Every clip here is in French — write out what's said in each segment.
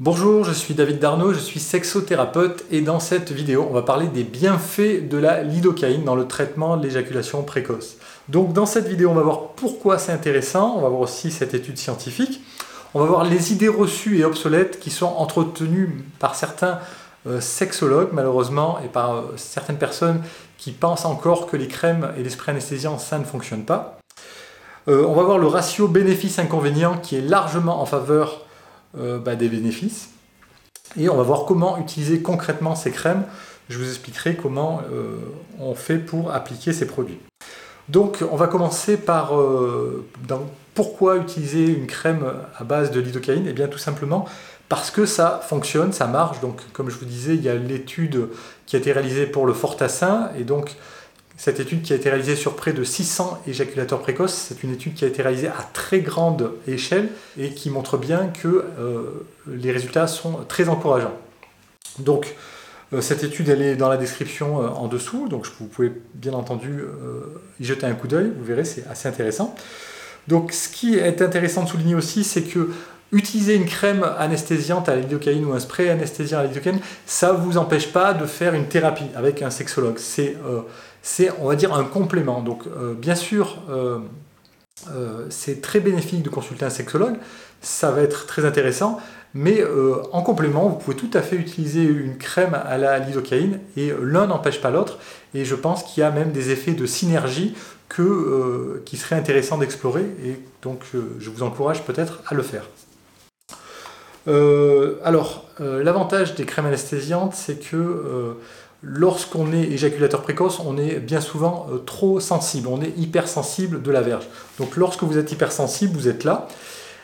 Bonjour, je suis David Darnaud, je suis sexothérapeute et dans cette vidéo, on va parler des bienfaits de la lidocaïne dans le traitement de l'éjaculation précoce. Donc dans cette vidéo, on va voir pourquoi c'est intéressant, on va voir aussi cette étude scientifique, on va voir les idées reçues et obsolètes qui sont entretenues par certains euh, sexologues malheureusement et par euh, certaines personnes qui pensent encore que les crèmes et les sprays anesthésiants ça ne fonctionne pas. Euh, on va voir le ratio bénéfice-inconvénient qui est largement en faveur euh, bah, des bénéfices. Et on va voir comment utiliser concrètement ces crèmes. Je vous expliquerai comment euh, on fait pour appliquer ces produits. Donc on va commencer par euh, pourquoi utiliser une crème à base de lidocaïne? Et eh bien tout simplement parce que ça fonctionne, ça marche. Donc comme je vous disais, il y a l'étude qui a été réalisée pour le Fortassin et donc cette étude qui a été réalisée sur près de 600 éjaculateurs précoces, c'est une étude qui a été réalisée à très grande échelle et qui montre bien que euh, les résultats sont très encourageants. Donc, euh, cette étude, elle est dans la description euh, en dessous, donc vous pouvez bien entendu y jeter un coup d'œil, vous verrez, c'est assez intéressant. Donc, ce qui est intéressant de souligner aussi, c'est que utiliser une crème anesthésiante à la lidocaïne ou un spray anesthésiant à la lidocaïne, ça ne vous empêche pas de faire une thérapie avec un sexologue. C'est c'est, on va dire, un complément. Donc, euh, bien sûr, euh, euh, c'est très bénéfique de consulter un sexologue, ça va être très intéressant, mais en complément, vous pouvez tout à fait utiliser une crème à la lidocaïne et l'un n'empêche pas l'autre. Et je pense qu'il y a même des effets de synergie que, qui seraient intéressants d'explorer. Et donc, je vous encourage peut-être à le faire. alors, l'avantage des crèmes anesthésiantes, c'est que lorsqu'on est éjaculateur précoce, on est bien souvent euh, trop sensible, on est hypersensible de la verge. Donc lorsque vous êtes hypersensible, vous êtes là.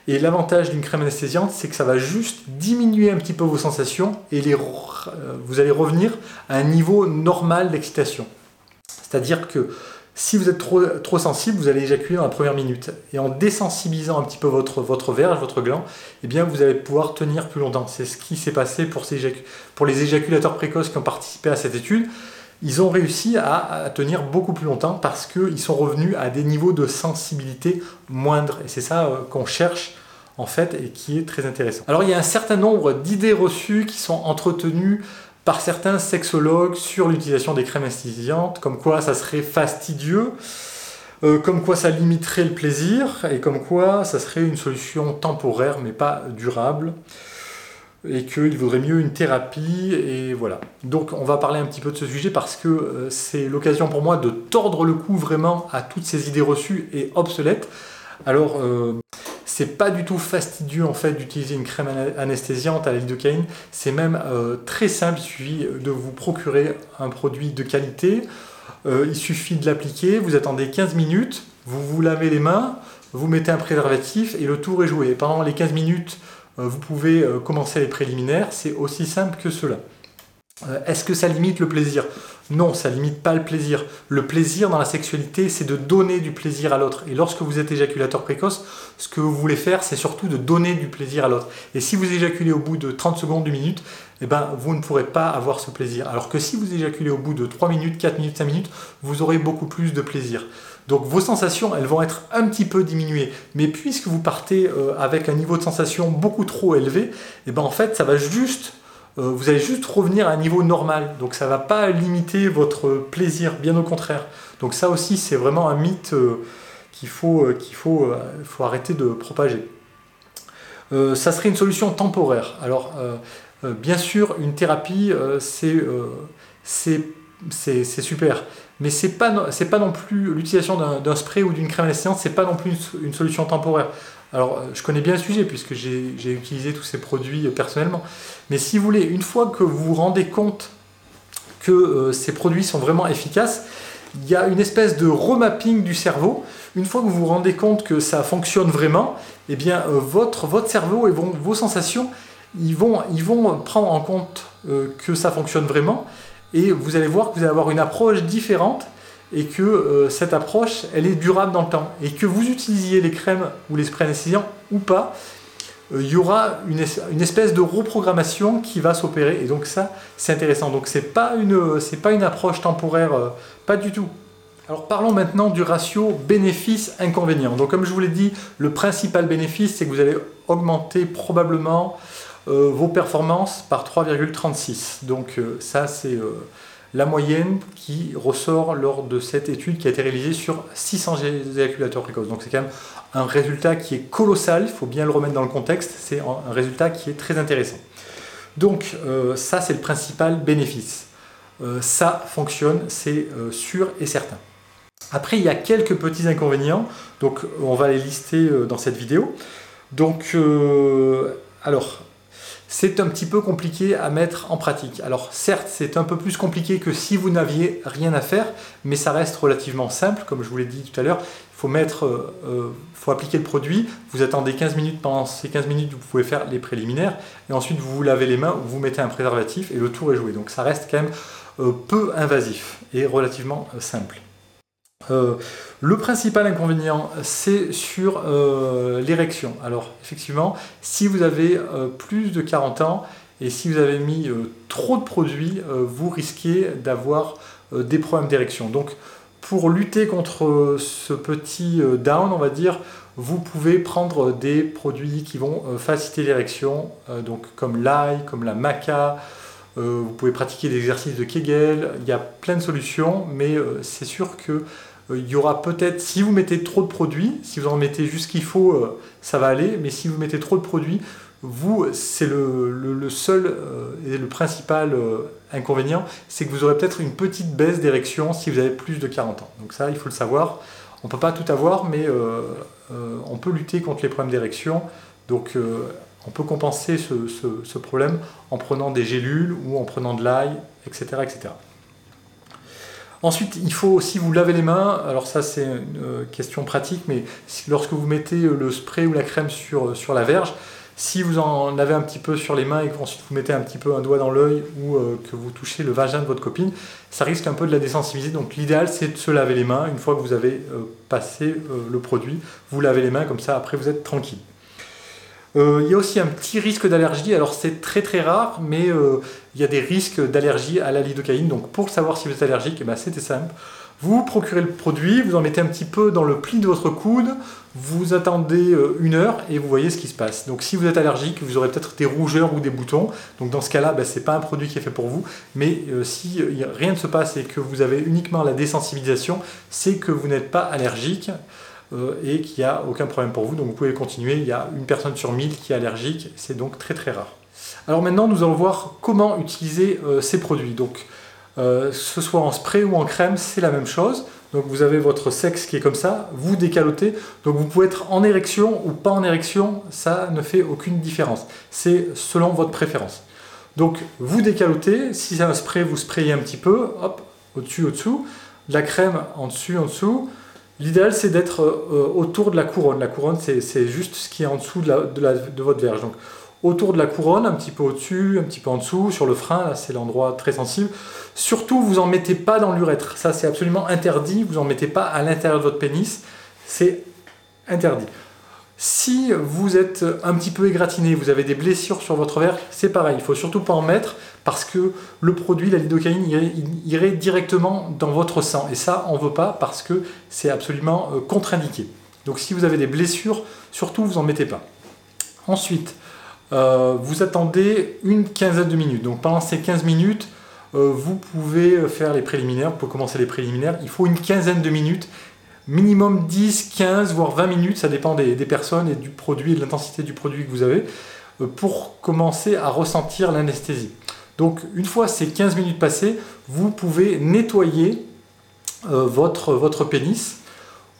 Et l'avantage d'une crème anesthésiante, c'est que ça va juste diminuer un petit peu vos sensations et les, euh, vous allez revenir à un niveau normal d'excitation. C'est-à-dire que si vous êtes trop, sensible, vous allez éjaculer dans la première minute. Et en désensibilisant un petit peu votre, verge, votre gland, eh bien vous allez pouvoir tenir plus longtemps. C'est ce qui s'est passé pour, pour, les éjaculateurs précoces qui ont participé à cette étude. Ils ont réussi à, tenir beaucoup plus longtemps parce qu'ils sont revenus à des niveaux de sensibilité moindres. Et c'est ça euh, qu'on cherche en fait et qui est très intéressant. Alors il y a un certain nombre d'idées reçues qui sont entretenues par certains sexologues sur l'utilisation des crèmes anesthésiantes, comme quoi ça serait fastidieux, euh, comme quoi ça limiterait le plaisir, et comme quoi ça serait une solution temporaire mais pas durable, et qu'il vaudrait mieux une thérapie, et voilà. Donc on va parler un petit peu de ce sujet parce que euh, c'est l'occasion pour moi de tordre le cou vraiment à toutes ces idées reçues et obsolètes. Alors, euh, c'est pas du tout fastidieux en fait d'utiliser une crème anesthésiante à la lidocaïne. C'est même euh, très simple. Il suffit de vous procurer un produit de qualité. Euh, il suffit de l'appliquer. Vous attendez 15 minutes. Vous vous lavez les mains. Vous mettez un préservatif et le tour est joué. pendant les 15 minutes, euh, vous pouvez commencer les préliminaires. C'est aussi simple que cela. Est-ce que ça limite le plaisir? Non, ça limite pas le plaisir. Le plaisir dans la sexualité, c'est de donner du plaisir à l'autre. Et lorsque vous êtes éjaculateur précoce, ce que vous voulez faire, c'est surtout de donner du plaisir à l'autre. Et si vous éjaculez au bout de 30 secondes, 1 minute, eh ben, vous ne pourrez pas avoir ce plaisir. Alors que si vous éjaculez au bout de 3 minutes, 4 minutes, 5 minutes, vous aurez beaucoup plus de plaisir. Donc vos sensations, elles vont être un petit peu diminuées. Mais puisque vous partez euh, avec un niveau de sensation beaucoup trop élevé, eh ben, en fait, ça va juste euh, vous allez juste revenir à un niveau normal. Donc ça ne va pas limiter votre plaisir, bien au contraire. Donc ça aussi, c'est vraiment un mythe euh, qu'il faut, euh, qu'il faut, arrêter de propager. ça serait une solution temporaire. Alors, bien sûr, une thérapie, c'est super. Mais c'est pas, non plus l'utilisation d'un spray ou d'une crème ce c'est pas non plus une, solution temporaire. Alors, je connais bien le sujet puisque j'ai utilisé tous ces produits personnellement. Mais si vous voulez, une fois que vous vous rendez compte que euh, ces produits sont vraiment efficaces, il y a une espèce de remapping du cerveau. Une fois que vous vous rendez compte que ça fonctionne vraiment, eh bien, euh, votre, votre cerveau et vos, sensations, ils vont, ils vont prendre en compte euh, que ça fonctionne vraiment et vous allez voir que vous allez avoir une approche différente et que euh, cette approche, elle est durable dans le temps. Et que vous utilisiez les crèmes ou les sprays anesthésiants ou pas, euh, il y aura une, espèce de reprogrammation qui va s'opérer. Et donc ça, c'est intéressant. Donc c'est pas pas une approche temporaire, euh, pas du tout. Alors parlons maintenant du ratio bénéfice-inconvénient. Donc comme je vous l'ai dit, le principal bénéfice, c'est que vous allez augmenter probablement vos performances par 3,36. Donc ça c'est la moyenne qui ressort lors de cette étude qui a été réalisée sur 600 éjaculateurs précoces. Donc c'est quand même un résultat qui est colossal, il faut bien le remettre dans le contexte, c'est un résultat qui est très intéressant. Donc euh, ça c'est le principal bénéfice. Euh, ça fonctionne, c'est euh, sûr et certain. Après il y a quelques petits inconvénients, donc on va les lister dans cette vidéo. Donc alors c'est un petit peu compliqué à mettre en pratique. Alors certes, c'est un peu plus compliqué que si vous n'aviez rien à faire, mais ça reste relativement simple, comme je vous l'ai dit tout à l'heure. Il faut euh, euh, appliquer le produit, vous attendez 15 minutes, pendant ces 15 minutes, vous pouvez faire les préliminaires, et ensuite vous vous lavez les mains, vous mettez un préservatif, et le tour est joué. Donc ça reste quand même euh, peu invasif et relativement simple. Euh, le principal inconvénient, c'est sur euh, l'érection. Alors, effectivement, si vous avez euh, plus de 40 ans et si vous avez mis trop de produits, vous risquez d'avoir des problèmes d'érection. Donc, pour lutter contre ce petit down, on va dire, vous pouvez prendre des produits qui vont faciliter l'érection, donc comme l'ail, comme la maca. vous pouvez pratiquer des exercices de Kegel. Il y a plein de solutions, mais c'est sûr que il y aura peut-être, si vous mettez trop de produits, si vous en mettez juste ce qu'il faut, euh, ça va aller, mais si vous mettez trop de produits, vous, c'est le, seul euh, et le principal inconvénient, c'est que vous aurez peut-être une petite baisse d'érection si vous avez plus de 40 ans. Donc ça, il faut le savoir. On ne peut pas tout avoir, mais on peut lutter contre les problèmes d'érection. Donc on peut compenser ce, ce, problème en prenant des gélules ou en prenant de l'ail, etc., etc. Ensuite, il faut aussi vous laver les mains. Alors ça, c'est une euh, question pratique, mais lorsque vous mettez euh, le spray ou la crème sur, euh, la verge, si vous en avez un petit peu sur les mains et que ensuite vous mettez un petit peu un doigt dans l'œil ou que vous touchez le vagin de votre copine, ça risque un peu de la désensibiliser. Donc l'idéal c'est de se laver les mains une fois que vous avez passé le produit. Vous lavez les mains comme ça, après vous êtes tranquille. Euh, il y a aussi un petit risque d'allergie. Alors c'est très très rare, mais euh, il y a des risques d'allergie à la lidocaïne. Donc pour savoir si vous êtes allergique, eh ben, c'était simple. Vous procurez le produit, vous en mettez un petit peu dans le pli de votre coude, vous attendez euh, une heure et vous voyez ce qui se passe. Donc si vous êtes allergique, vous aurez peut-être des rougeurs ou des boutons. Donc dans ce cas-là, ben, ce n'est pas un produit qui est fait pour vous. Mais si rien ne se passe et que vous avez uniquement la désensibilisation, c'est que vous n'êtes pas allergique. Euh, et qu'il n'y a aucun problème pour vous. Donc vous pouvez continuer. Il y a une personne sur 1000 qui est allergique. C'est donc très très rare. Alors maintenant, nous allons voir comment utiliser euh, ces produits. Donc, euh, ce soit en spray ou en crème, c'est la même chose. Donc vous avez votre sexe qui est comme ça, vous décalotez. Donc vous pouvez être en érection ou pas en érection, ça ne fait aucune différence. C'est selon votre préférence. Donc vous décalotez, si c'est un spray, vous sprayez un petit peu, hop, au-dessus, au-dessous. La crème en dessus, en dessous. L'idéal, c'est d'être euh, autour de la couronne. La couronne, c'est juste ce qui est en dessous de, votre verge. Donc, autour de la couronne, un petit peu au-dessus, un petit peu en dessous, sur le frein, là, c'est l'endroit très sensible. Surtout, vous en mettez pas dans l'urètre. Ça, c'est absolument interdit. Vous en mettez pas à l'intérieur de votre pénis. C'est interdit. Si vous êtes un petit peu égratigné, vous avez des blessures sur votre verre, c'est pareil, il faut surtout pas en mettre parce que le produit, la lidocaïne, irait, directement dans votre sang. Et ça, on ne veut pas parce que c'est absolument euh, contre-indiqué. Donc si vous avez des blessures, surtout vous en mettez pas. Ensuite, euh, vous attendez une quinzaine de minutes. Donc pendant ces 15 minutes, euh, vous pouvez faire les préliminaires, pour commencer les préliminaires. Il faut une quinzaine de minutes minimum 10, 15, voire 20 minutes, ça dépend des, personnes et du produit et de l'intensité du produit que vous avez, euh, pour commencer à ressentir l'anesthésie. Donc une fois ces 15 minutes passées, vous pouvez nettoyer euh, votre, pénis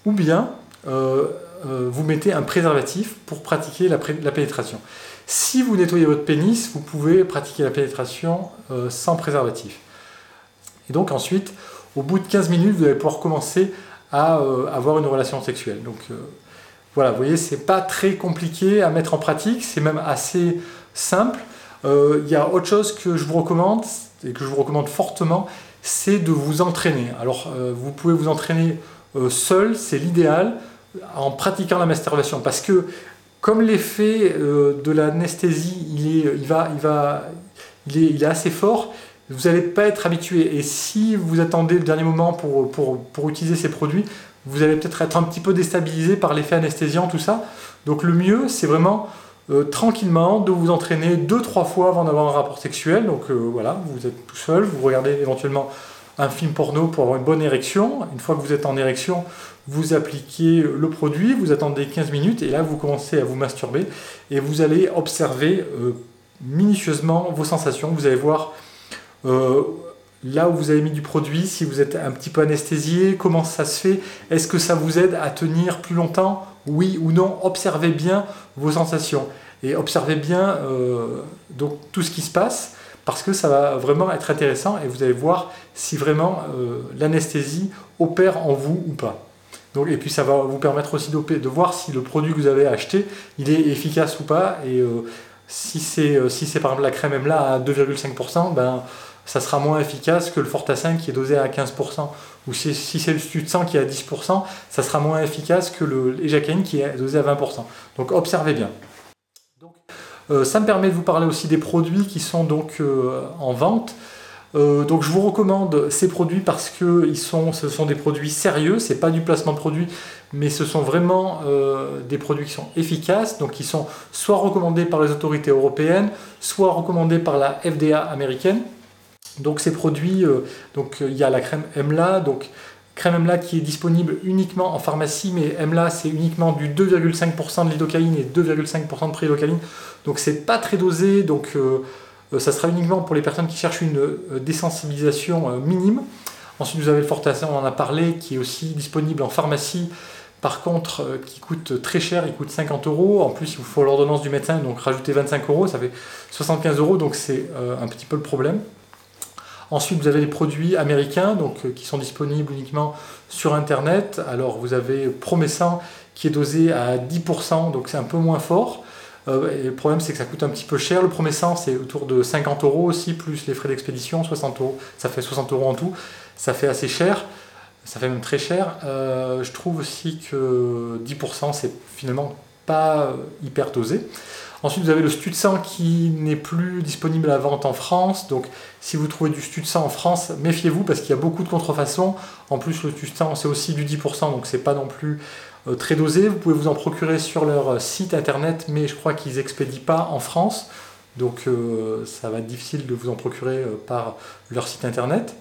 ou bien euh, vous mettez un préservatif pour pratiquer la, la, pénétration. Si vous nettoyez votre pénis, vous pouvez pratiquer la pénétration sans préservatif. Et donc ensuite, au bout de 15 minutes, vous allez pouvoir commencer à euh, avoir une relation sexuelle. Donc euh, voilà, vous voyez, c'est pas très compliqué à mettre en pratique, c'est même assez simple. Euh, il y a autre chose que je vous recommande et que je vous recommande fortement, c'est de vous entraîner. Alors vous pouvez vous entraîner seul, c'est l'idéal, en pratiquant la masturbation, parce que comme l'effet de l'anesthésie, il, va, il est assez fort, vous n'allez pas être habitué. Et si vous attendez le dernier moment pour, pour, utiliser ces produits, vous allez peut-être être un petit peu déstabilisé par l'effet anesthésiant, tout ça. Donc le mieux, c'est vraiment tranquillement, de vous entraîner deux, trois fois avant d'avoir un rapport sexuel. Donc voilà, vous êtes tout seul, vous regardez éventuellement un film porno pour avoir une bonne érection. Une fois que vous êtes en érection, vous appliquez le produit, vous attendez 15 minutes et là vous commencez à vous masturber et vous allez observer euh, minutieusement vos sensations. Vous allez voir euh, là où vous avez mis du produit, si vous êtes un petit peu anesthésié, comment ça se fait, est-ce que ça vous aide à tenir plus longtemps, oui ou non? Observez bien vos sensations et observez bien euh, donc tout ce qui se passe parce que ça va vraiment être intéressant et vous allez voir si vraiment l'anesthésie opère en vous ou pas et puis ça va vous permettre aussi de voir si le produit que vous avez acheté, il est efficace ou pas. Et euh, si c'est euh, par exemple la crème MLA à 2,5%, ben, ça sera moins efficace que le Fortassin qui est dosé à 15%. Ou si, c'est le Stutsang qui est à 10%, ça sera moins efficace que le qui est dosé à 20%. Donc observez bien. Euh, ça me permet de vous parler aussi des produits qui sont donc en vente. Euh, donc je vous recommande ces produits parce que sont, ce sont des produits sérieux, c'est pas du placement de produits, mais ce sont vraiment euh, des produits qui sont efficaces, donc qui sont soit recommandés par les autorités européennes, soit recommandés par la FDA américaine. Donc ces produits, euh, donc il y a la crème EMLA, donc crème EMLA qui est disponible uniquement en pharmacie, mais EMLA c'est uniquement du 2,5% de lidocaïne et 2,5% de prélidocaïne, donc c'est pas très dosé, donc euh, ça sera uniquement pour les personnes qui cherchent une euh, désensibilisation euh, minime. Ensuite, vous avez le Fortassin, on en a parlé, qui est aussi disponible en pharmacie. Par contre, qui coûte très cher, il coûte 50 euros. En plus, il vous faut l'ordonnance du médecin, donc rajouter 25 euros, ça fait 75 euros, donc c'est un petit peu le problème. Ensuite, vous avez les produits américains, donc qui sont disponibles uniquement sur Internet. Alors, vous avez Promessan qui est dosé à 10%, donc c'est un peu moins fort. Euh, le problème, c'est que ça coûte un petit peu cher. Le premier sens, c'est autour de 50 euros aussi, plus les frais d'expédition, 60 euros. Ça fait 60 euros en tout. Ça fait assez cher. Ça fait même très cher. Euh, je trouve aussi que 10%, c'est finalement pas hyper dosé. Ensuite, vous avez le Stutsan qui n'est plus disponible à vente en France. Donc, si vous trouvez du Stutsan en France, méfiez-vous parce qu'il y a beaucoup de contrefaçons. En plus, le Stutsan, c'est aussi du 10%, donc c'est pas non plus euh, très dosé. Vous pouvez vous en procurer sur leur euh, site internet, mais je crois qu'ils expédient pas en France. Donc euh, ça va être difficile de vous en procurer par leur site internet.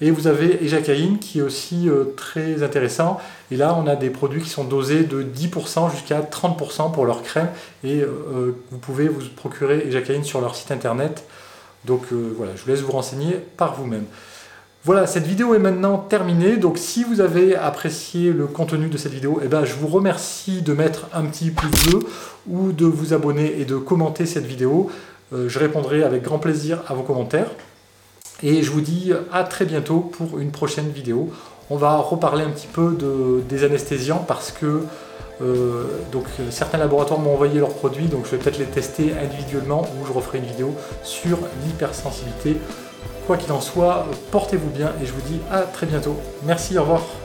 Et vous avez Ejacaïne qui est aussi très intéressant. Et là, on a des produits qui sont dosés de 10% jusqu'à 30% pour leur crème. Et vous pouvez vous procurer Ejacaïne sur leur site internet. Donc voilà, je vous laisse vous renseigner par vous-même. Voilà, cette vidéo est maintenant terminée. Donc si vous avez apprécié le contenu de cette vidéo, eh ben, je vous remercie de mettre un petit pouce bleu ou de vous abonner et de commenter cette vidéo. Euh, je répondrai avec grand plaisir à vos commentaires. Et je vous dis à très bientôt pour une prochaine vidéo. On va reparler un petit peu des anesthésiants parce que euh, donc, certains laboratoires m'ont envoyé leurs produits, donc je vais peut-être les tester individuellement ou je referai une vidéo sur l'hypersensibilité Quoi qu'il en soit, portez-vous bien et je vous dis à très bientôt. Merci, au revoir.